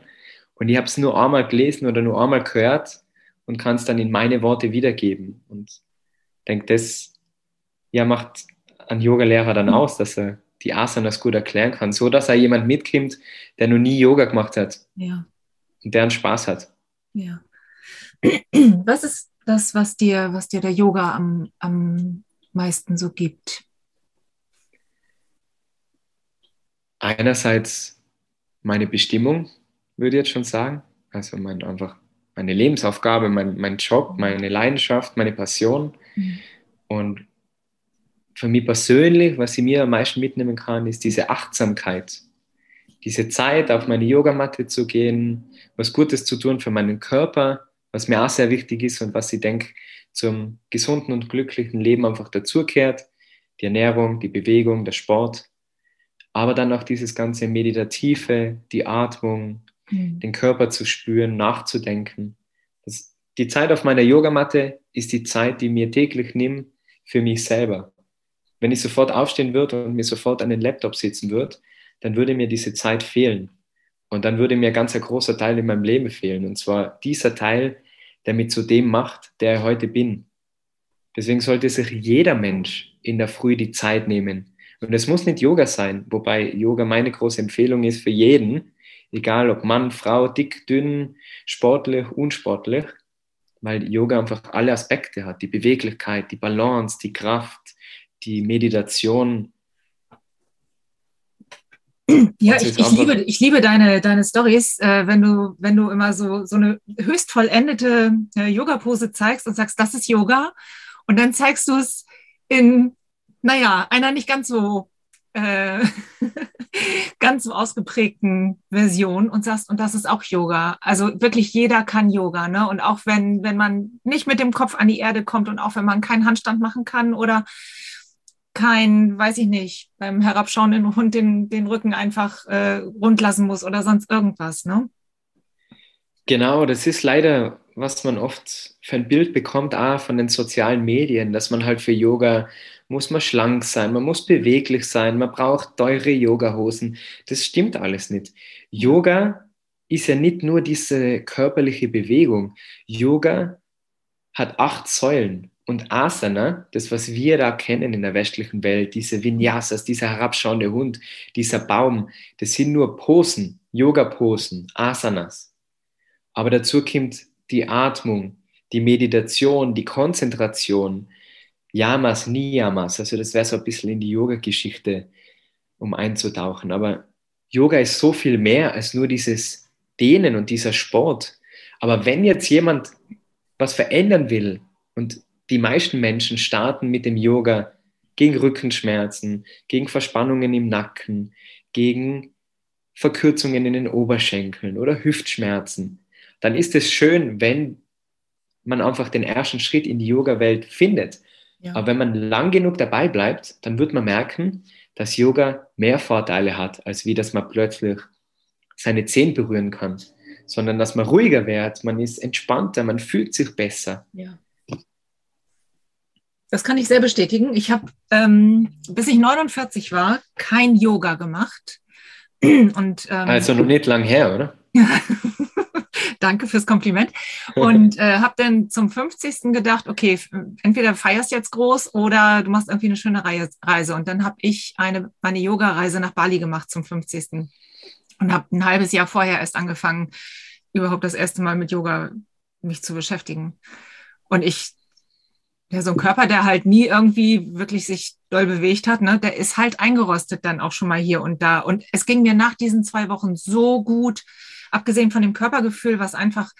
Und ich habe es nur einmal gelesen oder nur einmal gehört und kann es dann in meine Worte wiedergeben. Und ich denke, das ja, macht ein Yoga-Lehrer dann mhm. aus, dass er die Asanas gut erklären kann, so dass er jemand mitkommt, der noch nie Yoga gemacht hat. Ja. Und der einen Spaß hat. Ja. Was ist das, was dir, was dir der Yoga am, am meisten so gibt? Einerseits meine Bestimmung, würde ich jetzt schon sagen. Also mein, einfach meine Lebensaufgabe, mein, mein Job, meine Leidenschaft, meine Passion. Mhm. Und für mich persönlich, was ich mir am meisten mitnehmen kann, ist diese Achtsamkeit. Diese Zeit, auf meine Yogamatte zu gehen, was Gutes zu tun für meinen Körper, was mir auch sehr wichtig ist und was ich denke, zum gesunden und glücklichen Leben einfach dazukehrt. Die Ernährung, die Bewegung, der Sport, aber dann auch dieses ganze Meditative, die Atmung, mhm. den Körper zu spüren, nachzudenken. Das, die Zeit auf meiner Yogamatte ist die Zeit, die mir täglich nimmt für mich selber. Wenn ich sofort aufstehen würde und mir sofort an den Laptop sitzen würde, dann würde mir diese Zeit fehlen. Und dann würde mir ganz ein großer Teil in meinem Leben fehlen. Und zwar dieser Teil, der mich zu dem macht, der ich heute bin. Deswegen sollte sich jeder Mensch in der Früh die Zeit nehmen. Und es muss nicht Yoga sein, wobei Yoga meine große Empfehlung ist für jeden, egal ob Mann, Frau, dick, dünn, sportlich, unsportlich, weil Yoga einfach alle Aspekte hat, die Beweglichkeit, die Balance, die Kraft, die Meditation. Ja, ich, ich, liebe, ich liebe deine, deine Stories, äh, wenn, du, wenn du immer so, so eine höchst vollendete äh, Yoga-Pose zeigst und sagst, das ist Yoga. Und dann zeigst du es in, naja, einer nicht ganz so äh, ganz so ausgeprägten Version und sagst, und das ist auch Yoga. Also wirklich jeder kann Yoga, ne? Und auch wenn, wenn man nicht mit dem Kopf an die Erde kommt und auch wenn man keinen Handstand machen kann oder kein, weiß ich nicht, beim herabschauenden Hund den, den Rücken einfach äh, rund lassen muss oder sonst irgendwas, ne? Genau, das ist leider, was man oft für ein Bild bekommt, auch von den sozialen Medien, dass man halt für Yoga muss man schlank sein, man muss beweglich sein, man braucht teure Yoga-Hosen. Das stimmt alles nicht. Yoga ist ja nicht nur diese körperliche Bewegung. Yoga hat acht Säulen. Und Asana, das, was wir da kennen in der westlichen Welt, diese Vinyasas, dieser herabschauende Hund, dieser Baum, das sind nur Posen, Yoga-Posen, Asanas. Aber dazu kommt die Atmung, die Meditation, die Konzentration, Yamas, Niyamas. Also das wäre so ein bisschen in die Yoga-Geschichte, um einzutauchen. Aber Yoga ist so viel mehr als nur dieses Dehnen und dieser Sport. Aber wenn jetzt jemand was verändern will und die meisten Menschen starten mit dem Yoga gegen Rückenschmerzen, gegen Verspannungen im Nacken, gegen Verkürzungen in den Oberschenkeln oder Hüftschmerzen, dann ist es schön, wenn man einfach den ersten Schritt in die Yoga-Welt findet. Ja. Aber wenn man lang genug dabei bleibt, dann wird man merken, dass Yoga mehr Vorteile hat, als wie dass man plötzlich seine Zehen berühren kann, sondern dass man ruhiger wird, man ist entspannter, man fühlt sich besser. Ja. Das kann ich sehr bestätigen. Ich habe, ähm, bis ich 49 war, kein Yoga gemacht. Und, ähm, also noch nicht lang her, oder? Danke fürs Kompliment. Und äh, habe dann zum 50. gedacht, okay, entweder feierst jetzt groß oder du machst irgendwie eine schöne Reise. Und dann habe ich eine, meine Yoga-Reise nach Bali gemacht zum 50. Und habe ein halbes Jahr vorher erst angefangen, überhaupt das erste Mal mit Yoga mich zu beschäftigen. Und ich ja, so ein Körper, der halt nie irgendwie wirklich sich doll bewegt hat, ne, der ist halt eingerostet dann auch schon mal hier und da. Und es ging mir nach diesen zwei Wochen so gut, abgesehen von dem Körpergefühl, was einfach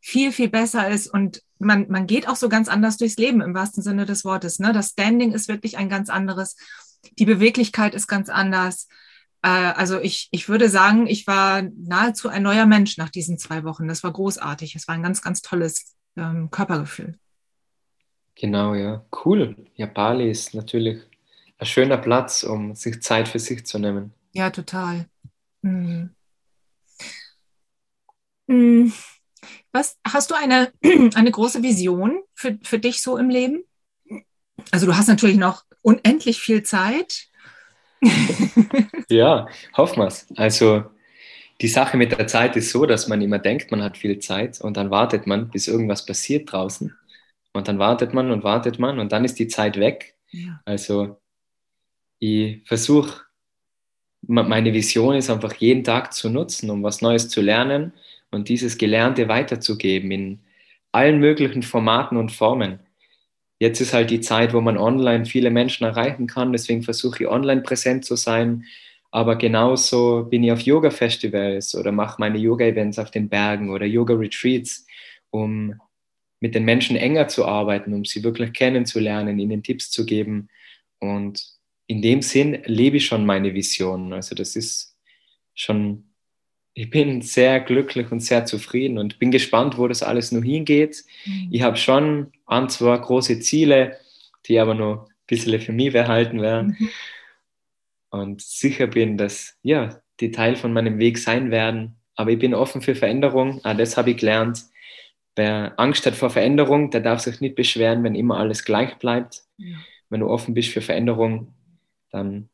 viel, viel besser ist und man, man geht auch so ganz anders durchs Leben im wahrsten Sinne des Wortes. Ne? Das Standing ist wirklich ein ganz anderes. Die Beweglichkeit ist ganz anders. Äh, also ich, ich würde sagen, ich war nahezu ein neuer Mensch nach diesen zwei Wochen. Das war großartig. Es war ein ganz, ganz tolles ähm, Körpergefühl. Genau, ja. Cool. Ja, Bali ist natürlich ein schöner Platz, um sich Zeit für sich zu nehmen. Ja, total. Mhm. Mhm. Was, hast du eine, eine große Vision für, für dich so im Leben? Also du hast natürlich noch unendlich viel Zeit. ja, hoffen wir es. Also die Sache mit der Zeit ist so, dass man immer denkt, man hat viel Zeit und dann wartet man, bis irgendwas passiert draußen. Und dann wartet man und wartet man und dann ist die Zeit weg. Ja. Also ich versuche, meine Vision ist einfach jeden Tag zu nutzen, um was Neues zu lernen und dieses Gelernte weiterzugeben in allen möglichen Formaten und Formen. Jetzt ist halt die Zeit, wo man online viele Menschen erreichen kann, deswegen versuche ich online präsent zu sein. Aber genauso bin ich auf Yoga-Festivals oder mache meine Yoga-Events auf den Bergen oder Yoga-Retreats, um mit den Menschen enger zu arbeiten, um sie wirklich kennenzulernen, ihnen Tipps zu geben. Und in dem Sinn lebe ich schon meine Vision. Also das ist schon ich bin sehr glücklich und sehr zufrieden und bin gespannt, wo das alles noch hingeht. Mhm. Ich habe schon ein, zwei große Ziele, die aber noch ein bisschen für mich behalten werden. Mhm. Und sicher bin, dass ja, die Teil von meinem Weg sein werden. Aber ich bin offen für Veränderung. Auch das habe ich gelernt. Wer Angst hat vor Veränderung, der darf sich nicht beschweren, wenn immer alles gleich bleibt. Ja. Wenn du offen bist für Veränderung, dann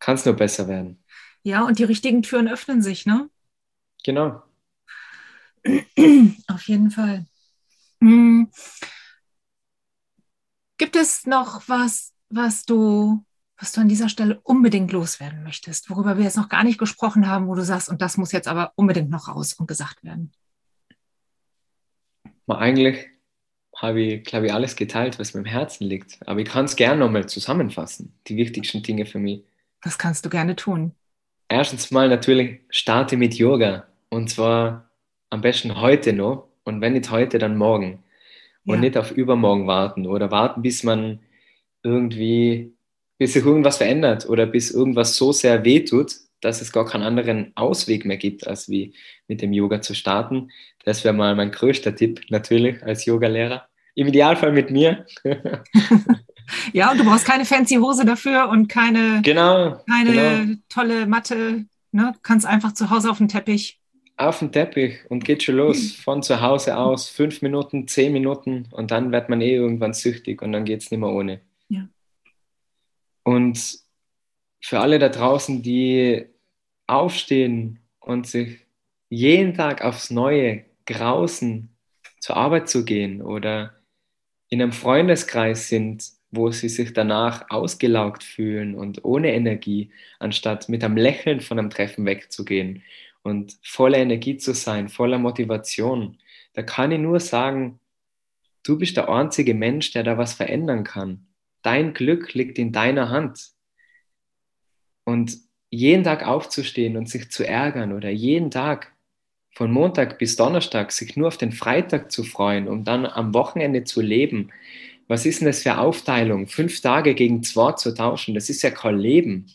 kann es nur besser werden. Ja, und die richtigen Türen öffnen sich, ne? Genau. Auf jeden Fall. Hm. Gibt es noch was, was du, was du an dieser Stelle unbedingt loswerden möchtest, worüber wir jetzt noch gar nicht gesprochen haben, wo du sagst, und das muss jetzt aber unbedingt noch raus und gesagt werden? Mal eigentlich habe ich, glaube ich, alles geteilt, was mir im Herzen liegt. Aber ich kann es gerne nochmal zusammenfassen, die wichtigsten Dinge für mich. Das kannst du gerne tun erstens mal natürlich starte mit Yoga. Und zwar am besten heute noch. Und wenn nicht heute, dann morgen. Und ja. nicht auf übermorgen warten oder warten, bis man irgendwie, bis sich irgendwas verändert oder bis irgendwas so sehr wehtut, dass es gar keinen anderen Ausweg mehr gibt, als wie mit dem Yoga zu starten. Das wäre mal mein größter Tipp, natürlich, als Yogalehrer. Im Idealfall mit mir. Ja, und du brauchst keine fancy Hose dafür und keine, genau, keine genau. tolle Matte. Ne? Du kannst einfach zu Hause auf dem Teppich. Auf dem Teppich und geht schon los. Mhm. Von zu Hause aus, fünf Minuten, zehn Minuten und dann wird man eh irgendwann süchtig und dann geht es nicht mehr ohne. Ja. Und für alle da draußen, die aufstehen und sich jeden Tag aufs Neue grausen, zur Arbeit zu gehen oder in einem Freundeskreis sind, wo sie sich danach ausgelaugt fühlen und ohne Energie, anstatt mit einem Lächeln von einem Treffen wegzugehen und voller Energie zu sein, voller Motivation. Da kann ich nur sagen, du bist der einzige Mensch, der da was verändern kann. Dein Glück liegt in deiner Hand. Und jeden Tag aufzustehen und sich zu ärgern oder jeden Tag von Montag bis Donnerstag sich nur auf den Freitag zu freuen, um dann am Wochenende zu leben, was ist denn das für Aufteilung? Fünf Tage gegen zwei zu tauschen, das ist ja kein Leben.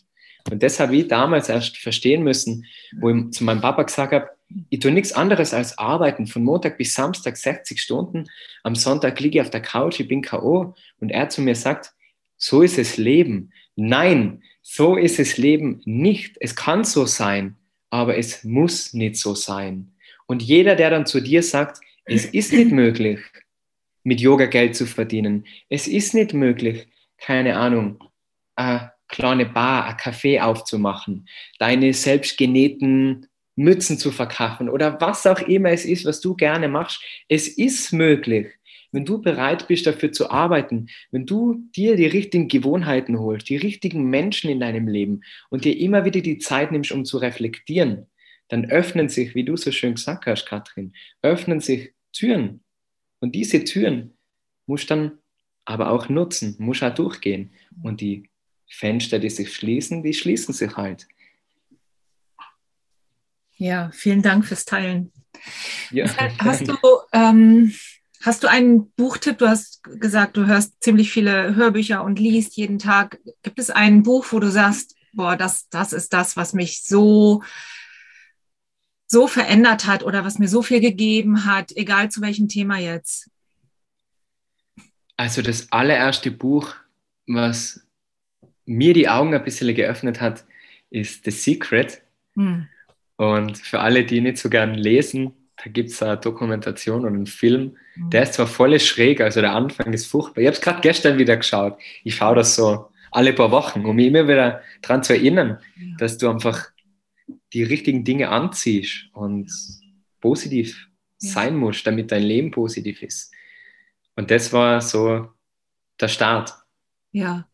Und das habe ich damals erst verstehen müssen, wo ich zu meinem Papa gesagt habe, ich tue nichts anderes als arbeiten, von Montag bis Samstag 60 Stunden. Am Sonntag liege ich auf der Couch, ich bin K.O. Und er zu mir sagt, so ist es Leben. Nein, so ist es Leben nicht. Es kann so sein, aber es muss nicht so sein. Und jeder, der dann zu dir sagt, es ist nicht möglich, mit Yoga Geld zu verdienen. Es ist nicht möglich, keine Ahnung, eine kleine Bar, ein Café aufzumachen, deine selbstgenähten Mützen zu verkaufen oder was auch immer es ist, was du gerne machst. Es ist möglich, wenn du bereit bist, dafür zu arbeiten, wenn du dir die richtigen Gewohnheiten holst, die richtigen Menschen in deinem Leben und dir immer wieder die Zeit nimmst, um zu reflektieren, dann öffnen sich, wie du so schön gesagt hast, Katrin, öffnen sich Türen und diese Türen musst dann aber auch nutzen, musst auch durchgehen. Und die Fenster, die sich schließen, die schließen sich halt. Ja, vielen Dank fürs Teilen. Ja. Hast du, ähm, hast du einen Buchtipp? Du hast gesagt, du hörst ziemlich viele Hörbücher und liest jeden Tag. Gibt es ein Buch, wo du sagst, boah, das, das ist das, was mich so, so verändert hat oder was mir so viel gegeben hat, egal zu welchem Thema jetzt? Also das allererste Buch, was mir die Augen ein bisschen geöffnet hat, ist The Secret. Hm. Und für alle, die nicht so gern lesen, da gibt es eine Dokumentation und einen Film. Hm. Der ist zwar voll schräg, also der Anfang ist furchtbar. Ich habe es gerade gestern wieder geschaut. Ich schaue das so alle paar Wochen, um mich immer wieder daran zu erinnern, ja. dass du einfach die richtigen Dinge anziehst und positiv ja. sein musst, damit dein Leben positiv ist. Und das war so der Start. Ja,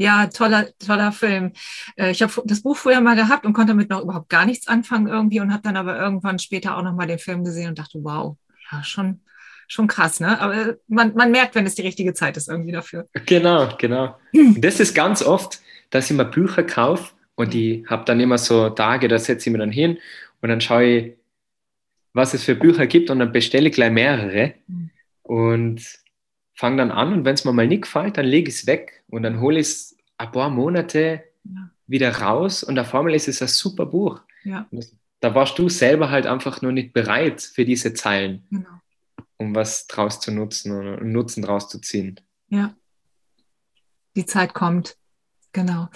ja, toller, toller Film. Äh, ich habe das Buch früher mal gehabt und konnte damit noch überhaupt gar nichts anfangen irgendwie und habe dann aber irgendwann später auch noch mal den Film gesehen und dachte, wow, ja, schon, schon krass, ne? Aber man, man merkt, wenn es die richtige Zeit ist irgendwie dafür. Genau, genau. Und das ist ganz oft, dass ich mir Bücher kaufe und ich habe dann immer so Tage, da setze ich mir dann hin und dann schaue ich, was es für Bücher gibt und dann bestelle ich gleich mehrere und fange dann an und wenn es mir mal nicht gefällt, dann lege ich es weg und dann hole ich es ein paar Monate ja. wieder raus und auf einmal ist es ein super Buch. Ja. Da warst du selber halt einfach nur nicht bereit für diese Zeilen, genau. um was draus zu nutzen und Nutzen draus zu ziehen. Ja, die Zeit kommt. Genau.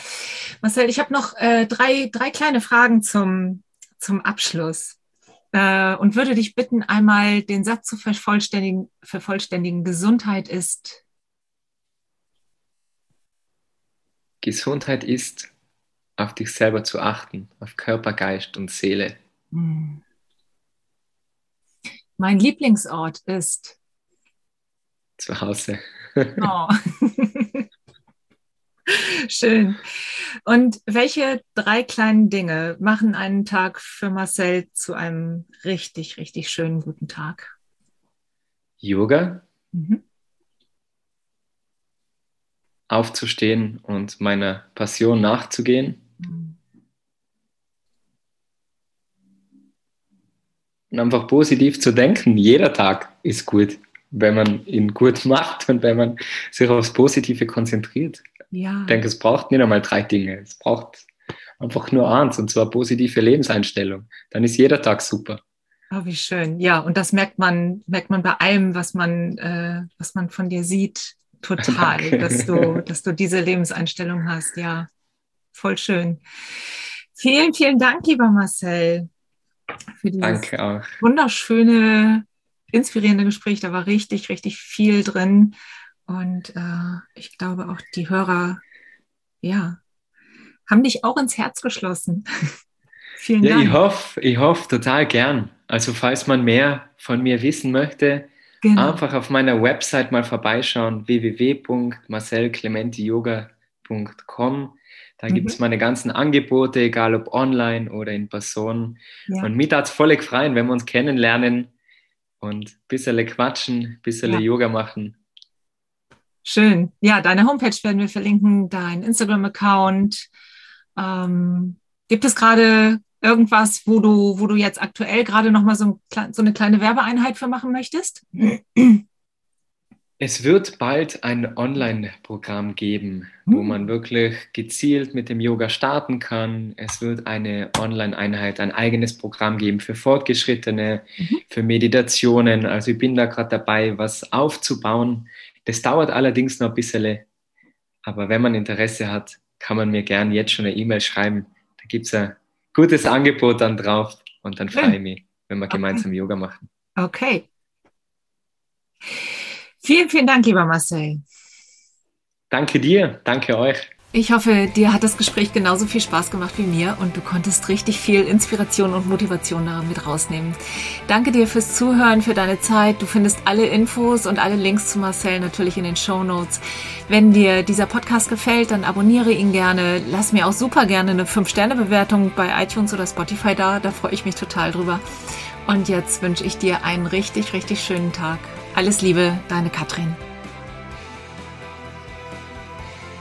Marcel, ich habe noch äh, drei, drei kleine Fragen zum, zum Abschluss äh, und würde dich bitten, einmal den Satz zu vervollständigen. vervollständigen. Gesundheit ist. Gesundheit ist, auf dich selber zu achten, auf Körper, Geist und Seele. Hm. Mein Lieblingsort ist. Zu Hause. Oh. Schön. Und welche drei kleinen Dinge machen einen Tag für Marcel zu einem richtig, richtig schönen guten Tag? Yoga. Mhm. Aufzustehen und meiner Passion nachzugehen. Mhm. Und einfach positiv zu denken. Jeder Tag ist gut, wenn man ihn gut macht und wenn man sich aufs Positive konzentriert. Ja. Ich denke, es braucht nicht einmal drei Dinge. Es braucht einfach nur eins, und zwar positive Lebenseinstellung. Dann ist jeder Tag super. Oh, wie schön. Ja, und das merkt man, merkt man bei allem, was man, äh, was man von dir sieht, total, dass du, dass du diese Lebenseinstellung hast. Ja, voll schön. Vielen, vielen Dank, lieber Marcel, für dieses wunderschöne, inspirierende Gespräch. Da war richtig, richtig viel drin. Und äh, ich glaube auch die Hörer, ja, haben dich auch ins Herz geschlossen. Vielen ja, Dank. Ich hoffe, ich hoffe total gern. Also falls man mehr von mir wissen möchte, genau. einfach auf meiner Website mal vorbeischauen, www.marcelclementiyoga.com. Da mhm. gibt es meine ganzen Angebote, egal ob online oder in Person. Ja. Und mich hat es voll gefreut, wenn wir uns kennenlernen und ein bisschen quatschen, ein bisschen ja. Yoga machen. Schön. Ja, deine Homepage werden wir verlinken, dein Instagram-Account. Ähm, gibt es gerade irgendwas, wo du, wo du jetzt aktuell gerade nochmal so, ein, so eine kleine Werbeeinheit für machen möchtest? Es wird bald ein Online-Programm geben, wo hm. man wirklich gezielt mit dem Yoga starten kann. Es wird eine Online-Einheit, ein eigenes Programm geben für Fortgeschrittene, mhm. für Meditationen. Also ich bin da gerade dabei, was aufzubauen. Das dauert allerdings noch ein bisschen, aber wenn man Interesse hat, kann man mir gern jetzt schon eine E-Mail schreiben. Da gibt es ein gutes Angebot dann drauf und dann freue ich mich, wenn wir okay. gemeinsam Yoga machen. Okay. Vielen, vielen Dank, lieber Marcel. Danke dir, danke euch. Ich hoffe, dir hat das Gespräch genauso viel Spaß gemacht wie mir und du konntest richtig viel Inspiration und Motivation damit rausnehmen. Danke dir fürs Zuhören, für deine Zeit. Du findest alle Infos und alle Links zu Marcel natürlich in den Show Notes. Wenn dir dieser Podcast gefällt, dann abonniere ihn gerne. Lass mir auch super gerne eine 5-Sterne-Bewertung bei iTunes oder Spotify da. Da freue ich mich total drüber. Und jetzt wünsche ich dir einen richtig, richtig schönen Tag. Alles Liebe, deine Katrin.